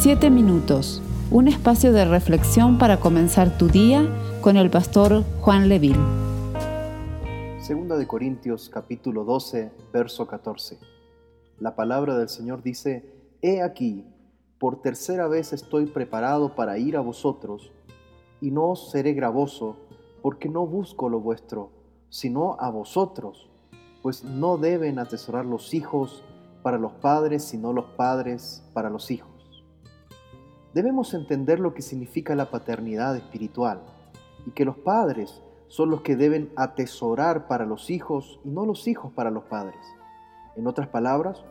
Siete minutos, un espacio de reflexión para comenzar tu día con el pastor Juan Leville. Segunda de Corintios capítulo 12, verso 14. La palabra del Señor dice, He aquí, por tercera vez estoy preparado para ir a vosotros, y no os seré gravoso, porque no busco lo vuestro, sino a vosotros, pues no deben atesorar los hijos para los padres, sino los padres para los hijos debemos entender lo que significa la paternidad espiritual y que los padres son los que deben atesorar para los hijos y no los hijos para los padres. En otras palabras,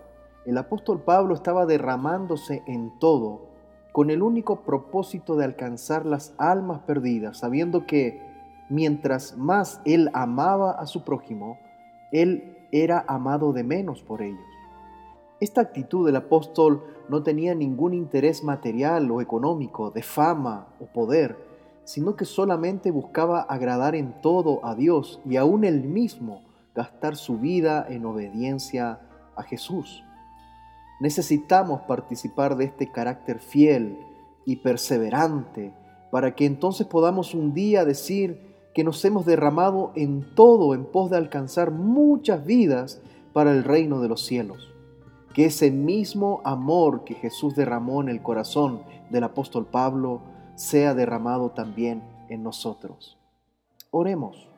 el apóstol Pablo estaba derramándose en todo con el único propósito de alcanzar las almas perdidas, sabiendo que mientras más él amaba a su prójimo, él era amado de menos por ellos. Esta actitud del apóstol no tenía ningún interés material o económico, de fama o poder, sino que solamente buscaba agradar en todo a Dios y aún él mismo gastar su vida en obediencia a Jesús. Necesitamos participar de este carácter fiel y perseverante para que entonces podamos un día decir que nos hemos derramado en todo en pos de alcanzar muchas vidas para el reino de los cielos que ese mismo amor que Jesús derramó en el corazón del apóstol Pablo sea derramado también en nosotros. Oremos.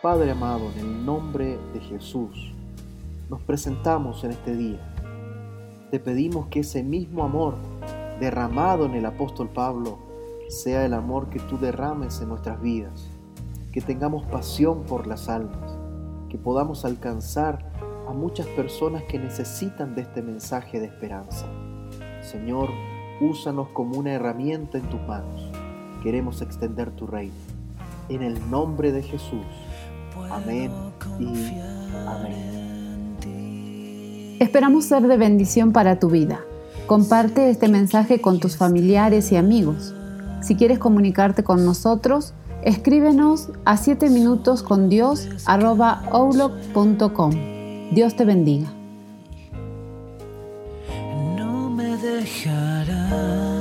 Padre amado, en el nombre de Jesús, nos presentamos en este día. Te pedimos que ese mismo amor derramado en el apóstol Pablo sea el amor que tú derrames en nuestras vidas, que tengamos pasión por las almas, que podamos alcanzar a muchas personas que necesitan de este mensaje de esperanza. Señor, úsanos como una herramienta en tus manos. Queremos extender tu reino. En el nombre de Jesús. Amén y amén. Esperamos ser de bendición para tu vida. Comparte este mensaje con tus familiares y amigos. Si quieres comunicarte con nosotros, escríbenos a 7 minutos con Dios Dios te bendiga. No me dejará.